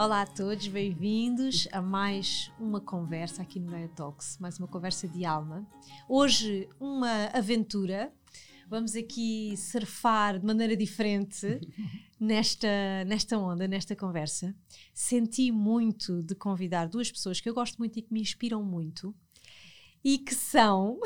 Olá a todos, bem-vindos a mais uma conversa aqui no Gaia Talks, mais uma conversa de alma. Hoje, uma aventura. Vamos aqui surfar de maneira diferente nesta, nesta onda, nesta conversa. Senti muito de convidar duas pessoas que eu gosto muito e que me inspiram muito e que são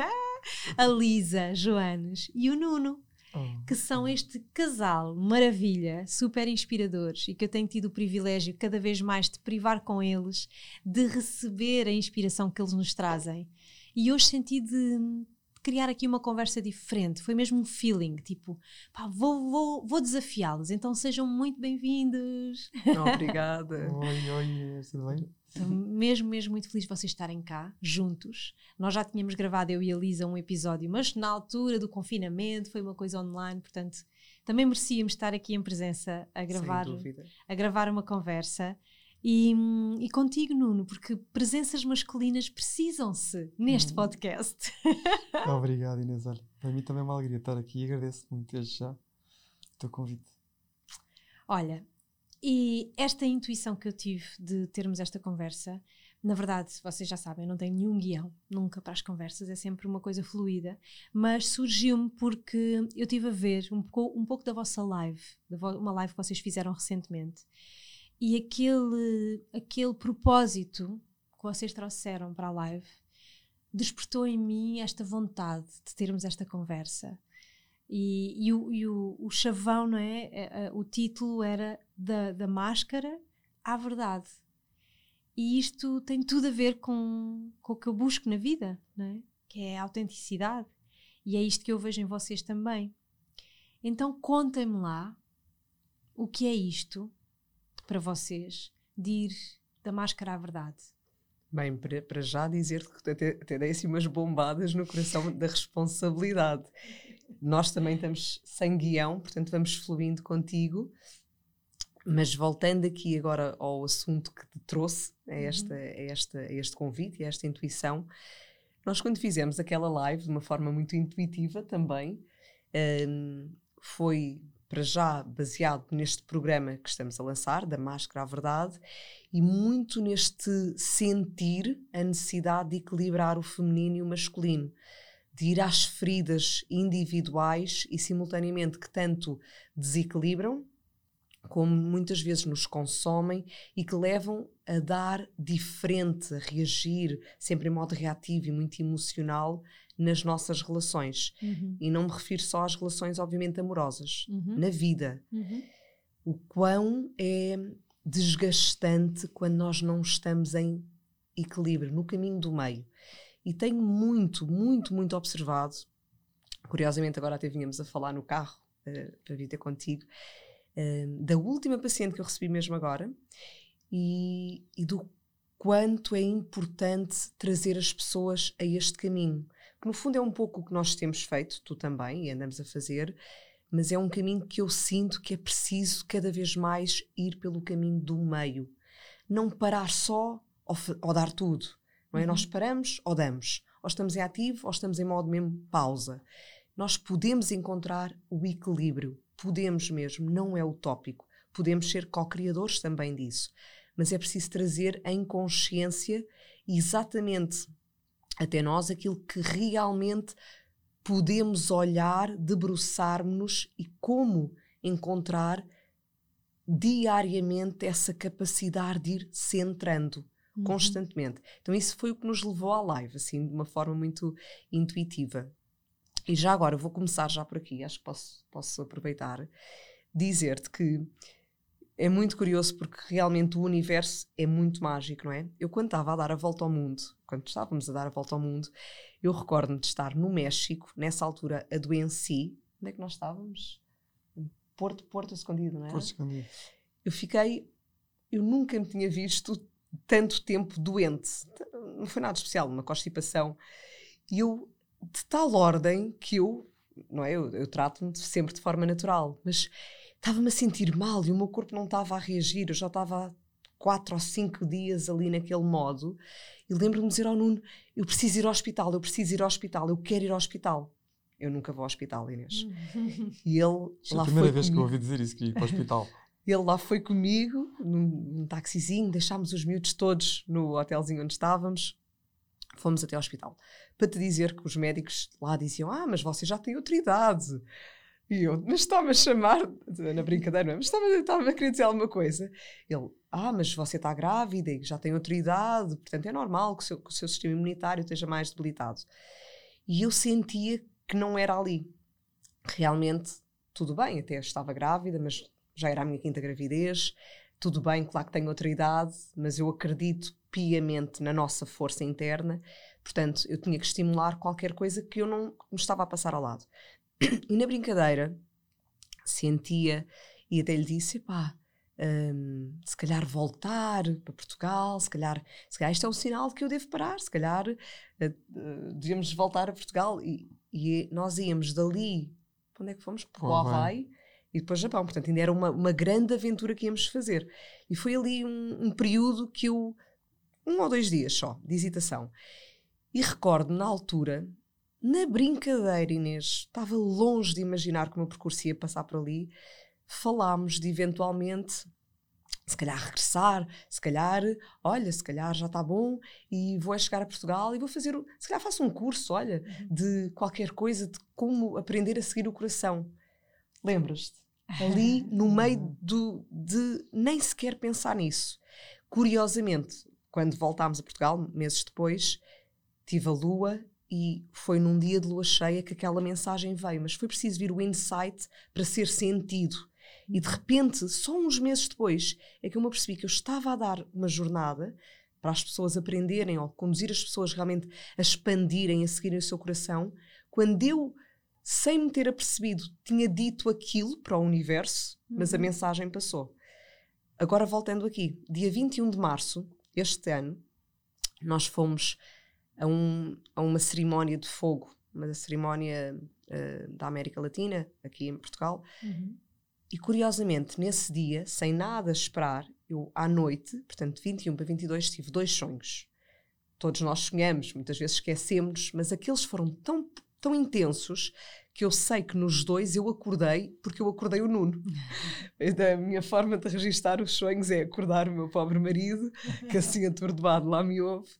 a Lisa Joanes e o Nuno. Oh, que são este casal maravilha, super inspiradores e que eu tenho tido o privilégio cada vez mais de privar com eles, de receber a inspiração que eles nos trazem. E hoje senti de criar aqui uma conversa diferente, foi mesmo um feeling, tipo, pá, vou, vou, vou desafiá-los, então sejam muito bem-vindos. Obrigada. oi, oi, tudo bem? Estou mesmo, mesmo muito feliz de vocês estarem cá, juntos. Nós já tínhamos gravado, eu e a Lisa, um episódio, mas na altura do confinamento, foi uma coisa online, portanto, também merecíamos estar aqui em presença a gravar, a gravar uma conversa. E, e contigo, Nuno, porque presenças masculinas precisam-se neste hum. podcast. Obrigado, Inês. Olha, para mim também é uma alegria estar aqui e agradeço muito desde já o teu convite. Olha, e esta intuição que eu tive de termos esta conversa, na verdade, vocês já sabem, não tenho nenhum guião, nunca para as conversas, é sempre uma coisa fluida, mas surgiu-me porque eu tive a ver um pouco, um pouco da vossa live, uma live que vocês fizeram recentemente, e aquele, aquele propósito que vocês trouxeram para a live despertou em mim esta vontade de termos esta conversa e, e, o, e o, o, chavão, não é? é, é o título era da, da máscara à verdade. E isto tem tudo a ver com, com o que eu busco na vida, não é? que é a autenticidade. E é isto que eu vejo em vocês também. Então contem-me lá o que é isto para vocês de ir da máscara à verdade. Bem, para, já dizer que até, até dei assim umas bombadas no coração da responsabilidade nós também estamos sem guião, portanto vamos fluindo contigo. Mas voltando aqui agora ao assunto que te trouxe, a, uhum. esta, a, esta, a este convite, a esta intuição, nós quando fizemos aquela live de uma forma muito intuitiva também, um, foi para já baseado neste programa que estamos a lançar, da Máscara à Verdade, e muito neste sentir a necessidade de equilibrar o feminino e o masculino de ir às feridas individuais e simultaneamente que tanto desequilibram como muitas vezes nos consomem e que levam a dar diferente, a reagir sempre em modo reativo e muito emocional nas nossas relações. Uhum. E não me refiro só às relações, obviamente, amorosas, uhum. na vida. Uhum. O quão é desgastante quando nós não estamos em equilíbrio, no caminho do meio. E tenho muito, muito, muito observado. Curiosamente, agora até vínhamos a falar no carro uh, para vir ter contigo, uh, da última paciente que eu recebi mesmo agora e, e do quanto é importante trazer as pessoas a este caminho. Que no fundo é um pouco o que nós temos feito, tu também, e andamos a fazer, mas é um caminho que eu sinto que é preciso cada vez mais ir pelo caminho do meio. Não parar só ou, ou dar tudo. Não é? Uhum. Nós paramos ou damos. Ou estamos em ativo ou estamos em modo mesmo pausa. Nós podemos encontrar o equilíbrio. Podemos mesmo, não é utópico. Podemos ser co-criadores também disso. Mas é preciso trazer em consciência exatamente até nós aquilo que realmente podemos olhar, debruçarmos-nos e como encontrar diariamente essa capacidade de ir centrando uhum. constantemente. Então isso foi o que nos levou à live, assim, de uma forma muito intuitiva. E já agora, vou começar já por aqui, acho que posso, posso aproveitar, dizer-te que é muito curioso porque realmente o universo é muito mágico, não é? Eu quando estava a dar a volta ao mundo, quando estávamos a dar a volta ao mundo, eu recordo-me de estar no México, nessa altura adoeci. Onde é que nós estávamos? Porto, Porto Escondido, não é? Porto Escondido. Eu fiquei, eu nunca me tinha visto tanto tempo doente. Não foi nada especial, uma constipação. E eu, de tal ordem que eu, não é? Eu, eu trato-me sempre de forma natural, mas estava-me a sentir mal e o meu corpo não estava a reagir. Eu já estava há quatro ou cinco dias ali naquele modo. E lembro-me de dizer ao Nuno: Eu preciso ir ao hospital, eu preciso ir ao hospital, eu quero ir ao hospital. Eu nunca vou ao hospital, Inês. e ele Isto é a primeira foi vez que eu comigo. ouvi dizer isso, que ia para o hospital. Ele lá foi comigo, num, num taxizinho, deixámos os miúdos todos no hotelzinho onde estávamos, fomos até ao hospital. Para te dizer que os médicos lá diziam: Ah, mas você já tem outra idade. E eu, mas está-me a chamar, na brincadeira, mas está a querer dizer alguma coisa. Ele, ah, mas você está grávida e já tem outra idade, portanto é normal que o seu, que o seu sistema imunitário esteja mais debilitado. E eu sentia que não era ali. Realmente, tudo bem, até estava grávida, mas já era a minha quinta gravidez. Tudo bem, claro que tenho outra idade, mas eu acredito piamente na nossa força interna. Portanto, eu tinha que estimular qualquer coisa que eu não me estava a passar ao lado. E na brincadeira, sentia e até lhe disse: pá, hum, se calhar voltar para Portugal, se calhar, se calhar isto é um sinal de que eu devo parar, se calhar eh, devíamos voltar a Portugal. E, e nós íamos dali, para onde é que fomos? Para o Para o Havaí. E depois Japão. Portanto, ainda era uma, uma grande aventura que íamos fazer. E foi ali um, um período que eu. um ou dois dias só de hesitação. E recordo na altura, na brincadeira, Inês, estava longe de imaginar que o meu percurso ia passar por ali. Falámos de eventualmente. Se calhar regressar, se calhar, olha, se calhar já está bom e vou a chegar a Portugal e vou fazer, se calhar faço um curso, olha, de qualquer coisa, de como aprender a seguir o coração. Lembras-te? Ali no meio do, de nem sequer pensar nisso. Curiosamente, quando voltámos a Portugal, meses depois, tive a lua e foi num dia de lua cheia que aquela mensagem veio, mas foi preciso vir o insight para ser sentido. E de repente, só uns meses depois, é que eu me apercebi que eu estava a dar uma jornada para as pessoas aprenderem ou conduzir as pessoas realmente a expandirem, a seguirem o seu coração, quando eu sem me ter apercebido, tinha dito aquilo para o universo, mas a mensagem passou. Agora, voltando aqui, dia 21 de março, este ano, nós fomos a, um- a uma cerimónia de fogo, uma cerimónia eh, da América Latina, aqui em Portugal, Uhum. e curiosamente, nesse dia, sem nada esperar, eu à noite, portanto, de 21 para 22, tive dois sonhos. Todos nós sonhamos, muitas vezes esquecemos, mas aqueles foram tão, tão intensos que eu sei que nos dois eu acordei porque eu acordei o Nuno. a minha forma de registar os sonhos é acordar o meu pobre marido, que assim atordoado lá me ouve,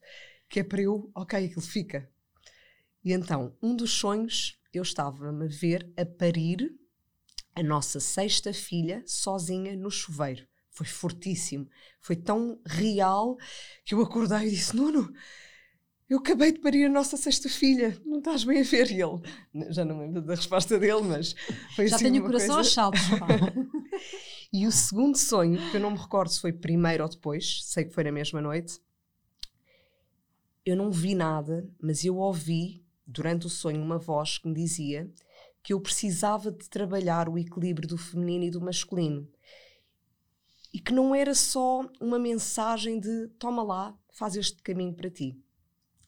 que é para eu, ok, aquilo fica. E então, um dos sonhos, eu estava-me a ver a parir a nossa sexta filha sozinha no chuveiro. Foi fortíssimo. Foi tão real que eu acordei e disse: Nuno, eu acabei de parir a nossa sexta filha. Não estás bem a ver? E ele, já não me lembro da resposta dele, mas foi Já assim tenho o coração aos coisa... saltos. pá. E o segundo sonho, que eu não me recordo se foi primeiro ou depois, sei que foi na mesma noite, eu não vi nada, mas eu ouvi durante o sonho uma voz que me dizia que eu precisava de trabalhar o equilíbrio do feminino e do masculino. E que não era só uma mensagem de toma lá, faz este caminho para ti.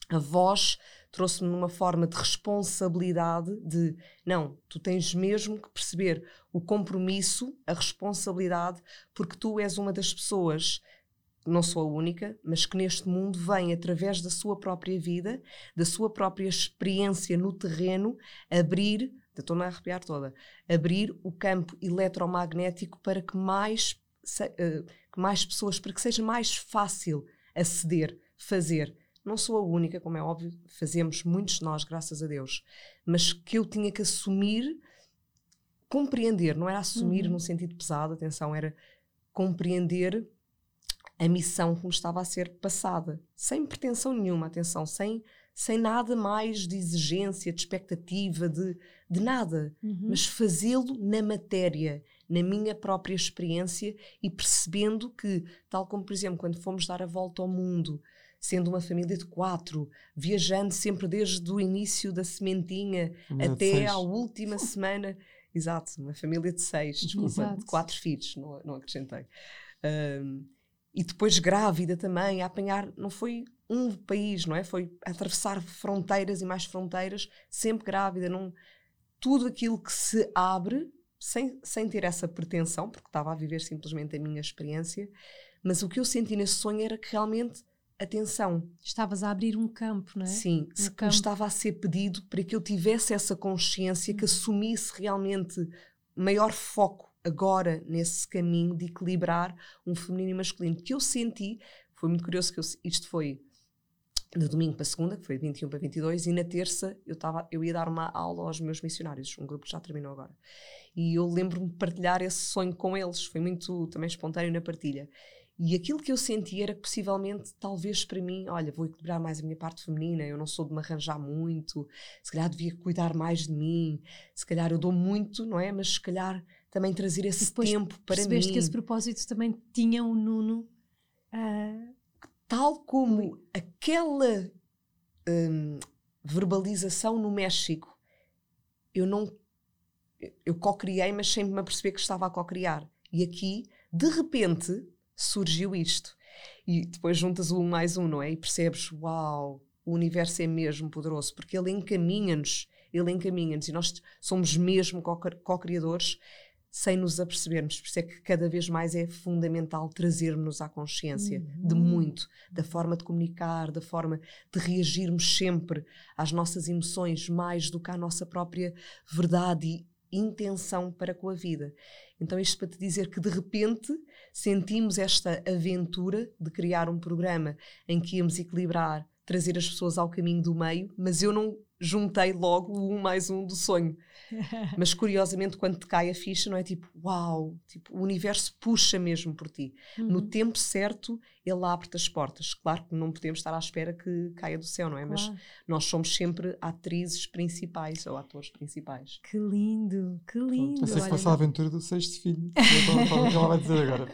A voz trouxe-me numa forma de responsabilidade de não, tu tens mesmo que perceber o compromisso, a responsabilidade, porque tu és uma das pessoas, não sou a única, mas que neste mundo vem através da sua própria vida, da sua própria experiência no terreno, abrir, estou-me a arrepiar toda, abrir o campo eletromagnético para que mais, eh, que mais pessoas, para que seja mais fácil aceder, fazer. Não sou a única, como é óbvio, fazemos muitos de nós, graças a Deus, mas que eu tinha que assumir, compreender, não era assumir Uhum. num sentido pesado, atenção, era compreender a missão que me estava a ser passada, sem pretensão nenhuma, atenção, sem, sem nada mais de exigência, de expectativa, de, de nada, Uhum. mas fazê-lo na matéria, na minha própria experiência e percebendo que, tal como, por exemplo, quando fomos dar a volta ao mundo, sendo uma família de quatro, viajando sempre desde o início da sementinha de até seis. à última semana. Exato, uma família de seis, desculpa, Exato. de quatro filhos, não, não acrescentei. Ahm, e depois grávida também, a apanhar, não foi um país, não é? Foi atravessar fronteiras e mais fronteiras, sempre grávida, num, tudo aquilo que se abre, sem, sem ter essa pretensão, porque estava a viver simplesmente a minha experiência, mas o que eu senti nesse sonho era que realmente, atenção. Estavas a abrir um campo, não é? Sim, um campo. estava a ser pedido para que eu tivesse essa consciência, que assumisse realmente maior foco agora nesse caminho de equilibrar um feminino e masculino. Que eu senti, foi muito curioso que eu, isto foi de domingo para segunda, que foi de 21 para 22, e na terça eu, tava, eu ia dar uma aula aos meus missionários, um grupo que já terminou agora. E eu lembro-me de partilhar esse sonho com eles, foi muito também espontâneo na partilha. E aquilo que eu senti era que possivelmente, talvez para mim, olha, vou equilibrar mais a minha parte feminina, eu não sou de me arranjar muito, se calhar devia cuidar mais de mim, se calhar eu dou muito, não é? Mas se calhar também trazer esse Depois tempo para mim. Que esse propósito também tinha o Nuno. ah, Tal como aquela hum, verbalização no México, eu não. Eu co-criei, mas sem me aperceber que estava a co-criar. E aqui, de repente, surgiu isto. E depois juntas um mais um, não é? E percebes, uau, o universo é mesmo poderoso, porque ele encaminha-nos, ele encaminha-nos, e nós somos mesmo co-criadores sem nos apercebermos. Por isso é que cada vez mais é fundamental trazermos à consciência de Uhum. muito, da forma de comunicar, da forma de reagirmos sempre às nossas emoções, mais do que à nossa própria verdade e intenção para com a vida. Então, isto para te dizer que de repente sentimos esta aventura de criar um programa em que íamos equilibrar, trazer as pessoas ao caminho do meio, mas eu não juntei logo o um mais um do sonho. Mas curiosamente, quando te cai a ficha, não é tipo, uau, tipo, o universo puxa mesmo por ti. No uhum, tempo certo, ele abre-te as portas. Claro que não podemos estar à espera que caia do céu, não é? Mas claro. nós somos sempre atrizes principais ou atores principais. Que lindo, que lindo. Pensei que fosse a aventura do sexto filho. Eu estava a falar o que ela vai dizer agora.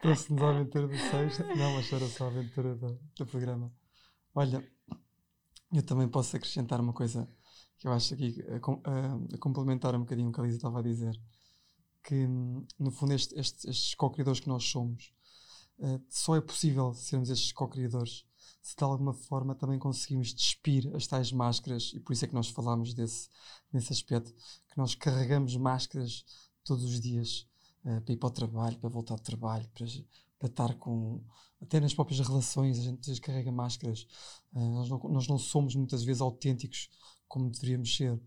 Trouxe-nos a aventura do sexto. Não, mas era só a aventura do, do programa. Olha, eu também posso acrescentar uma coisa que eu acho aqui, a, com- a- a complementar um bocadinho o que a Lisa estava a dizer. Que, no fundo, este- estes, estes co-criadores que nós somos, eh, só é possível sermos estes co-criadores se de alguma forma também conseguimos despir as tais máscaras, e por isso é que nós falámos desse, nesse aspecto, que nós carregamos máscaras todos os dias eh, para ir para o trabalho, para voltar do trabalho, para, para estar com. Até nas próprias relações, a gente às vezes carrega máscaras. Eh, nós, não, nós não somos muitas vezes autênticos como deveríamos ser.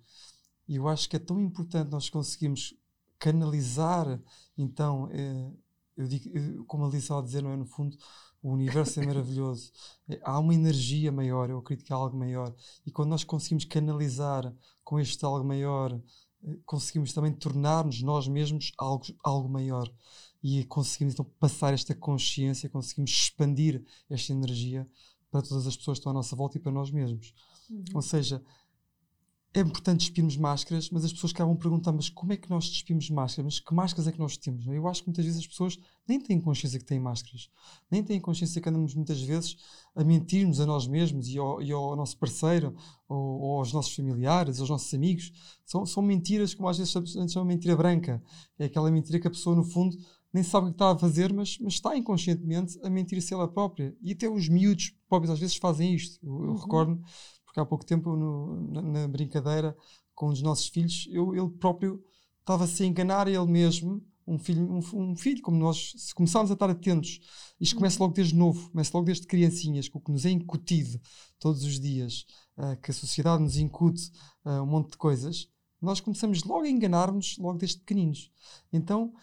E eu acho que é tão importante nós conseguirmos canalizar, então, eh, eu digo, como a Lisa a dizer, não é? No fundo, o universo é maravilhoso. Eh, Há uma energia maior, eu acredito que há algo maior. E quando nós conseguimos canalizar com este algo maior, eh, conseguimos também tornar-nos nós mesmos algo, algo maior. E conseguimos então passar esta consciência, conseguimos expandir esta energia para todas as pessoas que estão à nossa volta e para nós mesmos. Uhum. Ou seja, é importante despirmos máscaras, mas as pessoas acabam perguntar, mas como é que nós despimos máscaras? Mas que máscaras é que nós temos? é? Eu acho que muitas vezes as pessoas nem têm consciência que têm máscaras. Nem têm consciência que andamos muitas vezes a mentirmos a nós mesmos e ao, e ao nosso parceiro, ou, ou aos nossos familiares, aos nossos amigos. São, são mentiras, como às vezes a gente chama mentira branca. É aquela mentira que a pessoa, no fundo, nem sabe o que está a fazer, mas, mas está inconscientemente a mentir-se ela própria. E até os miúdos próprios às vezes fazem isto. Eu, eu Uhum. recordo porque há pouco tempo no- na, na brincadeira com um dos nossos filhos, eu, ele próprio estava-se a enganar a ele mesmo, um filho, um, um filho, como nós, se começarmos a estar atentos, isto começa logo desde novo, começa logo desde criancinhas, com o que nos é incutido todos os dias, ah, que a sociedade nos incute ah, um monte de coisas, nós começamos logo a enganar-nos, logo desde pequeninos. Então,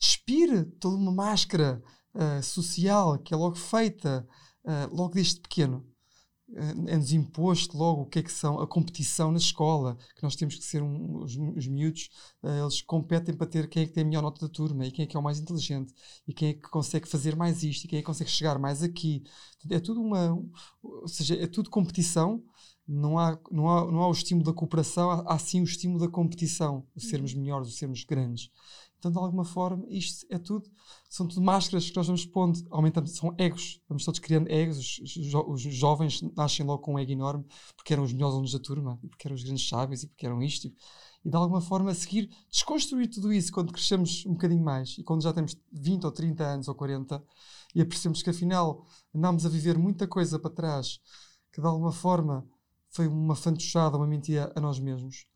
despir toda uma máscara ah, social que é logo feita ah, logo desde pequeno eh, é-nos imposto logo o que é que são a competição na escola, que nós temos que ser um, os, os miúdos, eles competem para ter quem é que tem a melhor nota da turma e quem é que é o mais inteligente e quem é que consegue fazer mais isto e quem é que consegue chegar mais aqui. É tudo uma, ou seja, é tudo competição. Não há, não, há, não há o estímulo da cooperação, há, há sim o estímulo da competição, o sermos melhores, o sermos grandes. Portanto, de alguma forma, isto é tudo, são tudo máscaras que nós vamos pondo, aumentando, são egos, vamos todos criando egos, os, jo os jovens nascem logo com um ego enorme, porque eram os melhores alunos da turma, e porque eram os grandes sábios, e porque eram isto, e de alguma forma a seguir desconstruir tudo isso quando crescemos um bocadinho mais, e quando já temos 20 ou 30 anos ou 40, e apercebemos que afinal andámos a viver muita coisa para trás, que de alguma forma foi uma fantochada, uma mentira a nós mesmos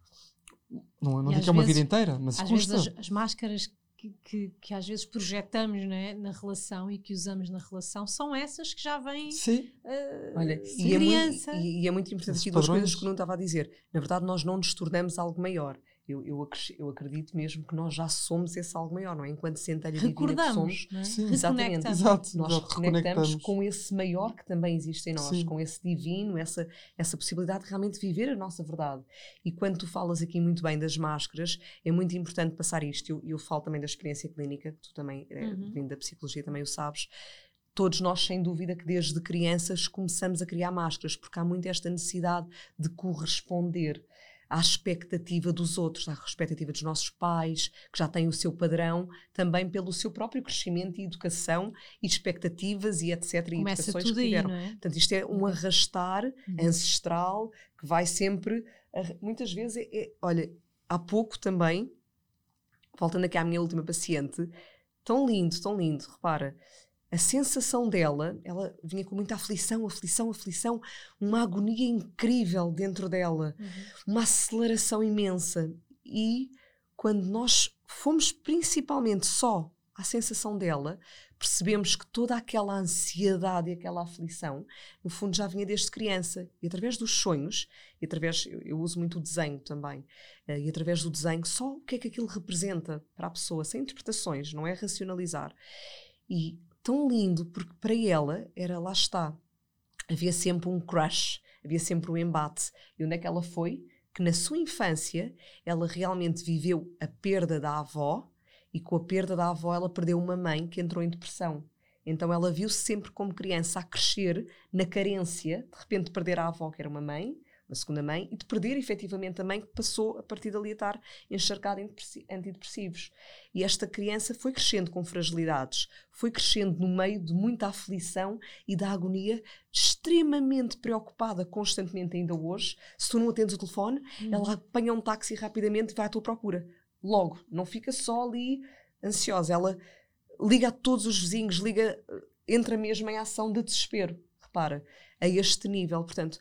não, não digo que é uma vezes, vida inteira, mas às custa. vezes as, as máscaras que, que, que, às vezes projetamos né, na relação e que usamos na relação são essas que já vêm Sim. Uh, Olha, e criança. É muito, e, e, é muito importante aqui duas coisas que não estava a dizer. Na verdade, nós não nos tornamos algo maior. Eu, eu, eu, acredito mesmo que nós já somos esse algo maior, não é? Enquanto centelha divina que somos. Não é? Sim. Exatamente. Exato. Nós reconectamos com esse maior que também existe em nós, Sim. com esse divino, essa, essa possibilidade de realmente viver a nossa verdade. E quando tu falas aqui muito bem das máscaras, é muito importante passar isto. Eu, eu falo também da experiência clínica, tu também, eh, uhum. vindo da psicologia, também o sabes todos nós, sem dúvida, que desde crianças começamos a criar máscaras, porque há muito esta necessidade de corresponder à expectativa dos outros, à expectativa dos nossos pais, que já têm o seu padrão, também pelo seu próprio crescimento e educação e expectativas e etc. Começa e educações tudo que tiveram. Aí, não é? Portanto, isto é um arrastar uhum. ancestral que vai sempre. Muitas vezes, é, é, olha, há pouco também, voltando aqui à minha última paciente, tão lindo, tão lindo, repara a sensação dela, ela vinha com muita aflição, aflição, aflição, uma agonia incrível dentro dela, uhum. uma aceleração imensa. E quando nós fomos principalmente só à sensação dela, percebemos que toda aquela ansiedade e aquela aflição, no fundo, já vinha desde criança. E através dos sonhos, e através, eu, eu uso muito o desenho também, uh, e através do desenho, só o que é que aquilo representa para a pessoa, sem interpretações, não é racionalizar. E tão lindo, porque para ela era lá está. Havia sempre um crush, havia sempre um embate. E onde é que ela foi? Que na sua infância ela realmente viveu a perda da avó e com a perda da avó ela perdeu uma mãe que entrou em depressão. Então ela viu-se sempre como criança a crescer na carência, de repente perder a avó, que era uma mãe, uma segunda mãe, e de perder efetivamente a mãe que passou a partir dali a estar encharcada em antidepressivos. E esta criança foi crescendo com fragilidades, foi crescendo no meio de muita aflição e da agonia, extremamente preocupada constantemente ainda hoje. Se tu não atendes o telefone, hum. ela apanha um táxi rapidamente e vai à tua procura. Logo, não fica só ali ansiosa, ela liga a todos os vizinhos, liga, entra mesmo em ação de desespero. Repara, a este nível. Portanto,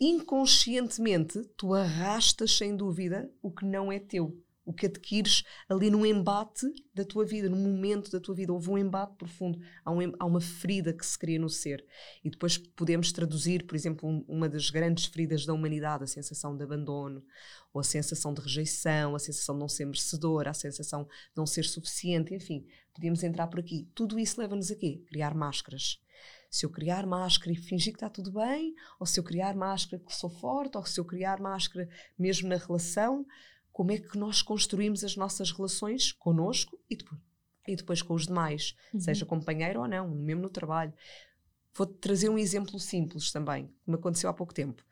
inconscientemente tu arrastas sem dúvida o que não é teu, o que adquires ali num embate da tua vida, num momento da tua vida. Houve um embate profundo, há, um, há uma ferida que se cria no ser. E depois podemos traduzir, por exemplo, um, uma das grandes feridas da humanidade, a sensação de abandono, ou a sensação de rejeição, a sensação de não ser merecedor, a sensação de não ser suficiente, enfim, podíamos entrar por aqui. Tudo isso leva-nos a quê? Criar máscaras se eu criar máscara e fingir que está tudo bem, ou se eu criar máscara que sou forte, ou se eu criar máscara mesmo na relação, como é que nós construímos as nossas relações conosco e depois, e depois com os demais, uhum. seja companheiro ou não, mesmo no trabalho. Vou trazer um exemplo simples também, que me aconteceu há pouco tempo.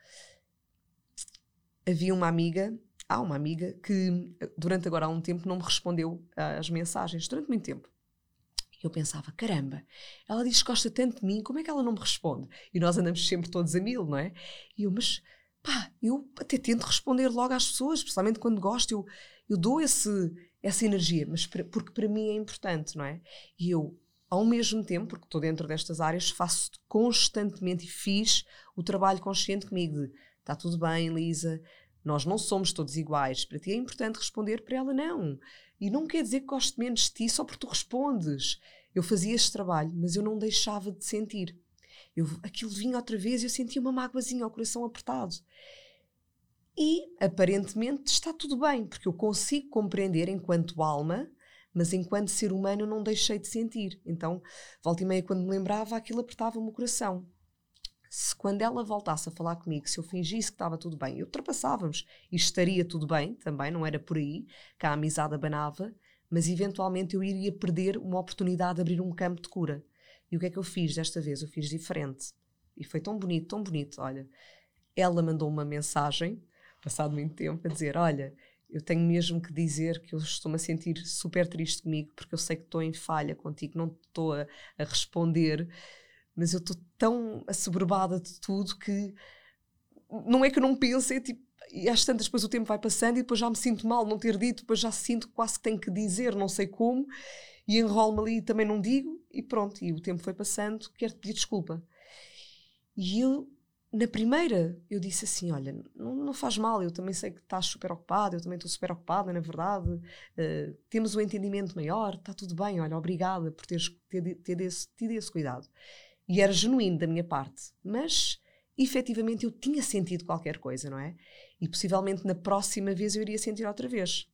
Havia uma amiga, há uma amiga que durante agora há um tempo não me respondeu às mensagens, durante muito tempo eu pensava, caramba, ela diz que gosta tanto de mim, como é que ela não me responde? E nós andamos sempre todos a mil, não é? E eu, mas pá, eu até tento responder logo às pessoas, especialmente quando gosto, eu, eu dou esse, essa energia, mas porque para mim é importante, não é? E eu, ao mesmo tempo, porque estou dentro destas áreas, faço constantemente e fiz o trabalho consciente comigo de está tudo bem, Lisa, nós não somos todos iguais. Para ti é importante responder, para ela não. E não quer dizer que gosto menos de ti só porque tu respondes. Eu fazia este trabalho, mas eu não deixava de sentir. Eu, aquilo vinha outra vez e eu sentia uma mágoazinha ao coração apertado. E, aparentemente, está tudo bem, porque eu consigo compreender enquanto alma, mas enquanto ser humano eu não deixei de sentir. Então, volta e meia, quando me lembrava, aquilo apertava-me o coração se quando ela voltasse a falar comigo, se eu fingisse que estava tudo bem, ultrapassávamos e estaria tudo bem também, não era por aí que a amizade abanava, mas eventualmente eu iria perder uma oportunidade de abrir um campo de cura. E o que é que eu fiz desta vez? Eu fiz diferente. E foi tão bonito, tão bonito. Olha, ela mandou uma mensagem, passado muito tempo, a dizer: Olha, eu tenho mesmo que dizer que eu estou-me a sentir super triste comigo, porque eu sei que estou em falha contigo, não estou a, a responder, mas eu estou tão assoberbada de tudo que não é que eu não pense, é tipo, e às tantas depois o tempo vai passando e depois já me sinto mal não ter dito, depois já sinto quase que tenho que dizer, não sei como, e enrolo-me ali e também não digo, e pronto, e o tempo foi passando, quero-te pedir desculpa. E eu, na primeira, eu disse assim: Olha, não, não faz mal, eu também sei que estás super ocupado, eu também estou super ocupada, na verdade, uh, temos um entendimento maior, está tudo bem, olha, obrigada por teres ter, ter esse, tido esse cuidado. E era genuíno da minha parte, mas efetivamente eu tinha sentido qualquer coisa, não é? E possivelmente na próxima vez eu iria sentir outra vez.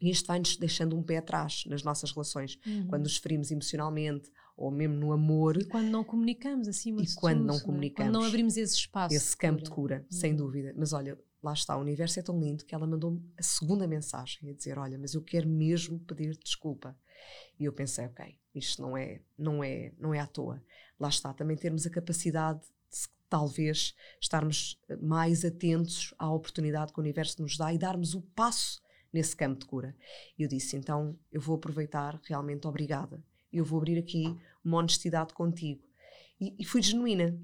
E isto vai-nos deixando um pé atrás nas nossas relações. Uhum. Quando nos ferimos emocionalmente ou mesmo no amor. E quando não comunicamos acima E quando tudo, não comunicamos. Quando não abrimos esse espaço. Esse campo de cura, uhum. sem dúvida. Mas olha, lá está, o universo é tão lindo que ela mandou-me a segunda mensagem a dizer: Olha, mas eu quero mesmo pedir desculpa. E eu pensei: Ok, isto não é, não é, não é à toa. Lá está, também termos a capacidade de talvez estarmos mais atentos à oportunidade que o universo nos dá e darmos o passo nesse campo de cura. E eu disse: Então eu vou aproveitar, realmente obrigada eu vou abrir aqui uma honestidade contigo. E, e fui genuína.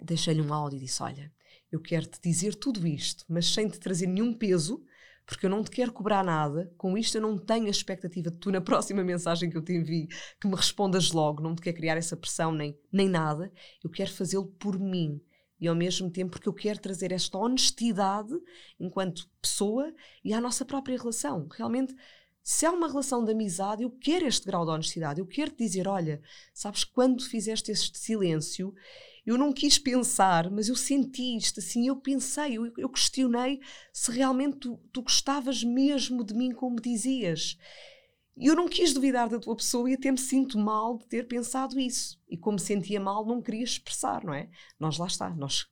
Deixei-lhe um áudio e disse: Olha, eu quero te dizer tudo isto, mas sem te trazer nenhum peso, porque eu não te quero cobrar nada. Com isto, eu não tenho a expectativa de tu, na próxima mensagem que eu te envie, que me respondas logo. Não te quero criar essa pressão nem, nem nada. Eu quero fazê-lo por mim. E ao mesmo tempo, porque eu quero trazer esta honestidade enquanto pessoa e à nossa própria relação. Realmente se há uma relação de amizade, eu quero este grau de honestidade. Eu quero te dizer: olha, sabes, quando fizeste este silêncio, eu não quis pensar, mas eu senti isto assim. Eu pensei, eu, eu questionei se realmente tu, tu gostavas mesmo de mim como dizias. Eu não quis duvidar da tua pessoa e até me sinto mal de ter pensado isso. E como sentia mal, não queria expressar, não é? Nós lá está, nós.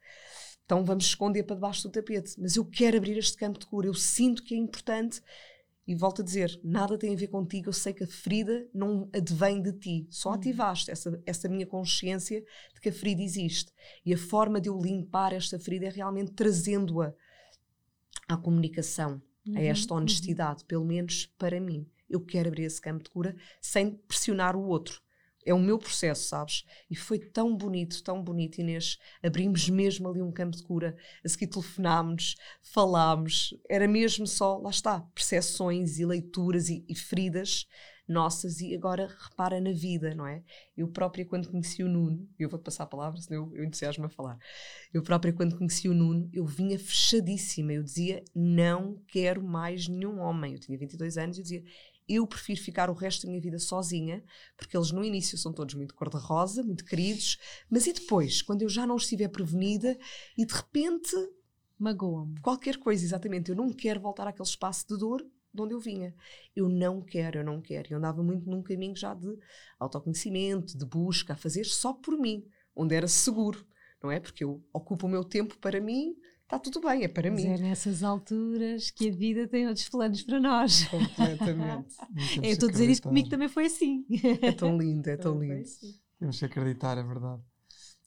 Então vamos esconder para debaixo do tapete. Mas eu quero abrir este campo de cura. Eu sinto que é importante e volto a dizer, nada tem a ver contigo, eu sei que a ferida não advém de ti, só uhum. ativaste essa, essa minha consciência de que a ferida existe. E a forma de eu limpar esta ferida é realmente trazendo-a à comunicação, uhum. a esta uhum. honestidade, uhum. pelo menos para mim. Eu quero abrir esse campo de cura sem pressionar o outro é o meu processo, sabes? E foi tão bonito, tão bonito, Inês. Abrimos mesmo ali um campo de cura. A seguir telefonámos, falámos. Era mesmo só, lá está, percepções e leituras e, e feridas nossas e agora repara na vida, não é? Eu própria, quando conheci o Nuno, eu vou-te passar a palavra, senão eu, eu entusiasmo a falar. Eu própria, quando conheci o Nuno, eu vinha fechadíssima. Eu dizia, não quero mais nenhum homem. Eu tinha 22 anos e dizia, eu prefiro ficar o resto da minha vida sozinha, porque eles no início são todos muito cor-de-rosa, muito queridos, mas e depois, quando eu já não estiver prevenida e de repente. Magoam-me. Qualquer coisa, exatamente. Eu não quero voltar àquele espaço de dor de onde eu vinha. Eu não quero, eu não quero. Eu andava muito num caminho já de autoconhecimento, de busca, a fazer só por mim, onde era seguro, não é? Porque eu ocupo o meu tempo para mim, está tudo bem, é para Mas mim. É nessas alturas que a vida tem outros planos para nós. Completamente. eu estou a dizer isso comigo também foi assim. É tão lindo, é tão lindo. Assim. Temos que acreditar, é verdade.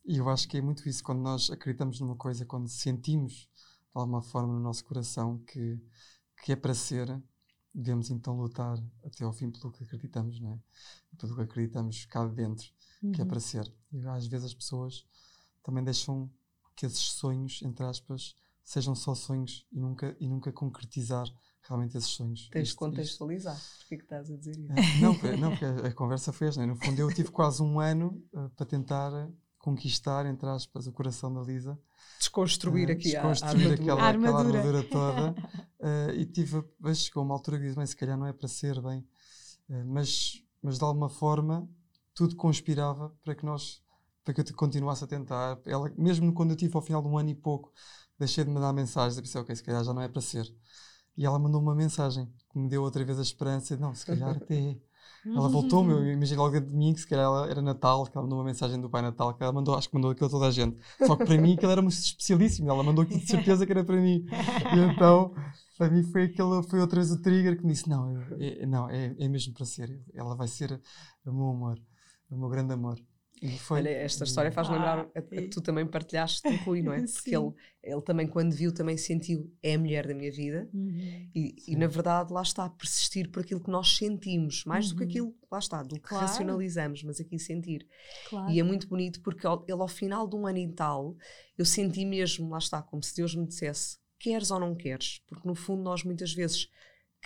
E eu acho que é muito isso, quando nós acreditamos numa coisa, quando sentimos de alguma forma no nosso coração que, que é para ser, devemos então lutar até ao fim pelo que acreditamos, não é? Pelo que acreditamos cá dentro, uhum. que é uhum. para ser. E às vezes as pessoas também deixam que esses sonhos, entre aspas, sejam só sonhos e nunca, e nunca concretizar realmente esses sonhos. Tens de contextualizar. Porquê que estás a dizer isso? É, não, não, porque a, a conversa foi esta. Né? No fundo, eu tive quase um ano uh, para tentar conquistar, entre aspas, o coração da Lisa. Desconstruir uh, aqui desconstruir a, aquela, a armadura. aquela armadura toda. uh, e tive, mas chegou uma altura que disse, bem, se calhar não é para ser, bem. mas, mas de alguma forma, tudo conspirava para que nós para que eu continuasse a tentar. Ela, mesmo quando eu tive ao final de um ano e pouco, deixei de mandar mensagens, eu pensei, ok, se calhar já não é para ser. E ela mandou uma mensagem que me deu outra vez a esperança, não, se calhar até Ela voltou-me, eu imaginei logo de mim que se calhar ela era Natal, que ela mandou uma mensagem do Pai Natal, que ela mandou, acho que mandou aquilo a toda a gente. Só que para mim aquilo era muito especialíssimo, ela mandou aquilo de certeza que era para mim. E então, para mim foi aquilo, foi outra vez o trigger que me disse, não, é, não, é, é mesmo para ser, ela vai ser o meu amor, o meu grande amor. Foi. Olha, esta história faz Ah, lembrar, a- a- e- tu também partilhaste do Rui, não é? Porque ele, ele também, quando viu, também sentiu, é a mulher da minha vida. Uhum. E, e, na verdade, lá está, persistir por aquilo que nós sentimos, mais do que Uhum. aquilo, lá está, do que Claro. racionalizamos, mas aqui sentir. Claro. E é muito bonito porque ele, ao final de um ano e tal, eu senti mesmo, lá está, como se Deus me dissesse: queres ou não queres? Porque no fundo, nós muitas vezes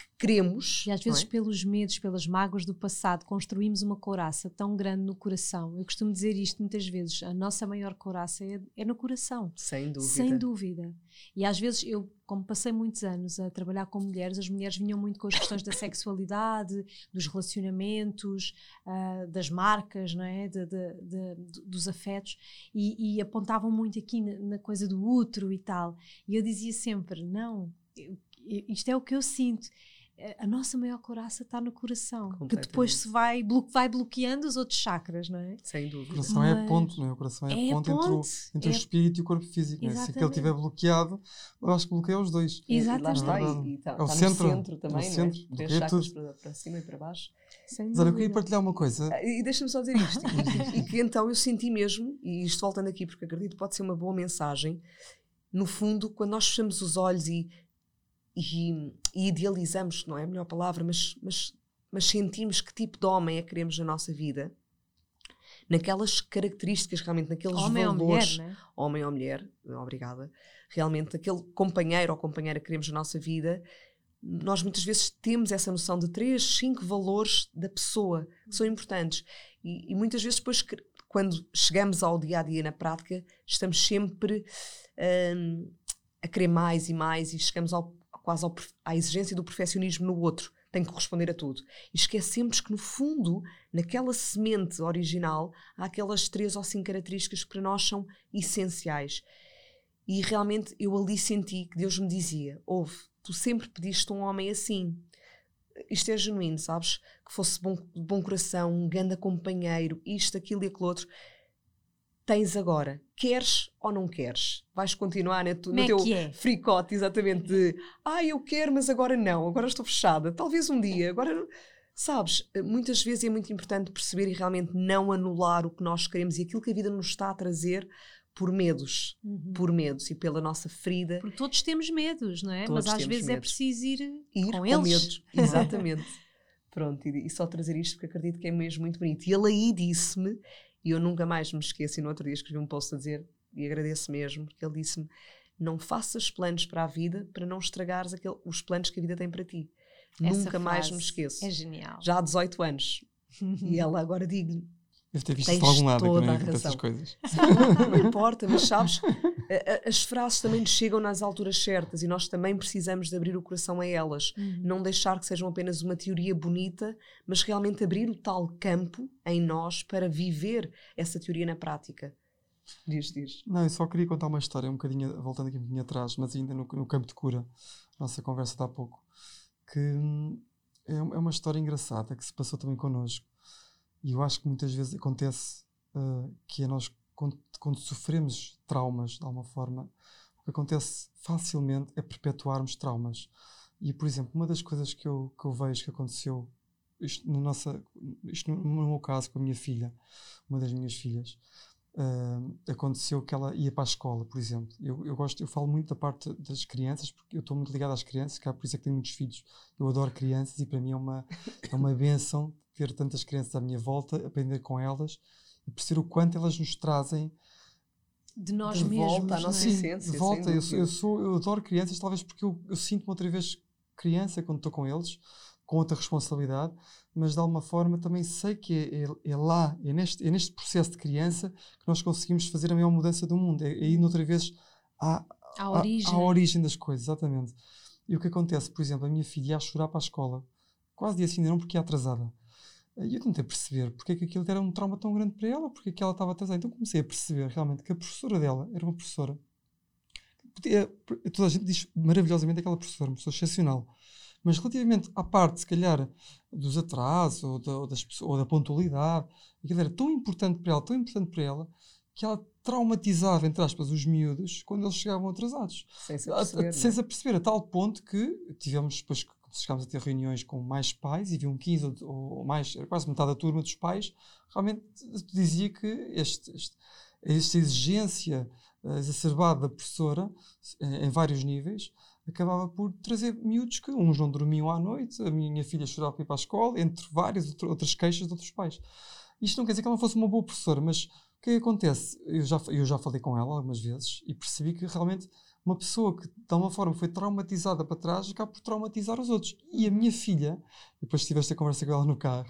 que queremos. E às não vezes, é? pelos medos, pelas mágoas do passado, construímos uma couraça tão grande no coração. Eu costumo dizer isto muitas vezes: a nossa maior couraça é, é no coração. Sem dúvida. Sem dúvida. E às vezes eu, como passei muitos anos a trabalhar com mulheres, as mulheres vinham muito com as questões da sexualidade, dos relacionamentos, ah, das marcas, não é? De- de- de- dos afetos, e, e apontavam muito aqui na, na coisa do útero e tal. E eu dizia sempre: não, isto é o que eu sinto. Eh, A nossa maior couraça está no coração, que depois se vai, blo- vai bloqueando os outros chakras, não é? Sem O dúvida. coração é a Mas- ponto, não é? O coração é, É ponte, entre, o, entre é o espírito e o corpo físico. Não é? Se aquele Exatamente. estiver bloqueado, eu acho que bloqueia os dois. E- e Lá Exatamente. está, É e, e tá, É o tá no centro, centro é o também, centro, não é? Três chakras para, para cima e para baixo. Sem Mas olha, eu queria partilhar uma coisa. Ah, E deixa-me só dizer isto. e, e que então eu senti mesmo, e isto voltando aqui, porque acredito que pode ser uma boa mensagem, no fundo, quando nós fechamos os olhos e, e, e idealizamos, não é a melhor palavra, mas, mas, mas sentimos que tipo de homem é que queremos na nossa vida, naquelas características, realmente, naqueles Homem ou mulher, valores, não é? homem ou mulher, obrigada, realmente aquele companheiro ou companheira que queremos na nossa vida, nós muitas vezes temos essa noção de três, cinco valores da pessoa que são importantes. E, e muitas vezes depois, quando chegamos ao dia a dia na prática, estamos sempre hum, a querer mais e mais e chegamos ao, quase ao, à exigência do perfeccionismo no outro. Tem que corresponder a tudo. E esquecemos que, no fundo, naquela semente original, há aquelas três ou cinco características que para nós são essenciais. E realmente eu ali senti que Deus me dizia: Ouve, tu sempre pediste um homem assim. Isto é genuíno, sabes? Que fosse bom, bom coração, um grande companheiro, isto, aquilo e aquilo outro. Tens agora. Queres ou não queres? Vais continuar né, tu, no é teu é? fricote, exatamente, de ah, eu quero, mas agora não, agora estou fechada. Talvez um dia, agora. não." Sabes, muitas vezes é muito importante perceber e realmente não anular o que nós queremos e aquilo que a vida nos está a trazer por medos, Uhum. por medos e pela nossa ferida. Porque todos temos medos, não é? Todos Mas às vezes é medos. preciso ir, ir com, com, eles. medos. Exatamente. Pronto, e, e só trazer isto porque acredito que é mesmo muito bonito. E ele aí disse-me, e eu nunca mais me esqueço, e no outro dia escrevi um post a dizer, e agradeço mesmo, porque ele disse-me: não faças planos para a vida para não estragares aquele, os planos que a vida tem para ti. Essa nunca mais me esqueço. É genial. Já há 18 anos. E ela agora digo-lhe: Deve ter visto Tens de algum lado, é que não a invento essas coisas. Não, não importa, mas sabes, a- a- as frases também nos chegam nas alturas certas e nós também precisamos de abrir o coração a elas. Uhum. Não deixar que sejam apenas uma teoria bonita, mas realmente abrir o tal campo em nós para viver essa teoria na prática. Diz, diz. Não, eu só queria contar uma história, um bocadinho, voltando aqui um bocadinho atrás, mas ainda no, no campo de cura, nossa conversa de há pouco, que hum, é, é uma história engraçada que se passou também connosco. E eu acho que muitas vezes acontece ah, que é nós, quando, quando sofremos traumas, de alguma forma, o que acontece facilmente é perpetuarmos traumas. E, por exemplo, uma das coisas que eu, que eu vejo que aconteceu, isto no, nossa, isto no meu caso com a minha filha, uma das minhas filhas, ah, aconteceu que ela ia para a escola, por exemplo. Eu, eu gosto, eu falo muito da parte das crianças, porque eu estou muito ligado às crianças, há por isso é que tenho muitos filhos. Eu adoro crianças e para mim é uma, é uma benção ter tantas crianças à minha volta, aprender com elas perceber o quanto elas nos trazem De nós De mesmos. volta à não nossa é? essência. de volta. Eu, eu, sou, eu adoro crianças, talvez porque eu, eu sinto-me outra vez criança quando estou com eles, com outra responsabilidade, mas de alguma forma também sei que é, é- é lá, é neste, é neste processo de criança que nós conseguimos fazer a maior mudança do mundo. É, é ir outra vez à, À à- origem. à origem das coisas, exatamente. E o que acontece, por exemplo, a minha filha ia a chorar para a escola, quase dia assim, não porque ia atrasada. E eu tentei perceber porque é que aquilo era um trauma tão grande para ela, porque é que ela estava atrasada. Então comecei a perceber realmente que a professora dela era uma professora. podia- Toda a gente diz maravilhosamente aquela professora, uma pessoa excepcional. Mas relativamente à parte, se calhar, dos atrasos ou da, ou das ou da pontualidade, aquilo era tão importante para ela, tão importante para ela, que ela traumatizava, entre aspas, os miúdos quando eles chegavam atrasados. Sem se A- a- aperceber. sem se aperceber, a tal ponto que tivemos depois que chegámos a ter reuniões com mais pais e viam 15 ou, ou mais, quase metade da turma dos pais, realmente dizia que este, este, esta exigência uh, exacerbada da professora, em, vários níveis, acabava por trazer miúdos que uns não dormiam à noite, a minha filha chorava para ir para a escola, entre várias outras queixas de outros pais. Isto não quer dizer que ela não fosse uma boa professora, mas o que, é acontece? Eu já, eu já falei com ela algumas vezes e percebi que realmente uma pessoa que de alguma forma foi traumatizada para trás acaba por traumatizar os outros. E a minha filha, depois tive esta conversa com ela no carro,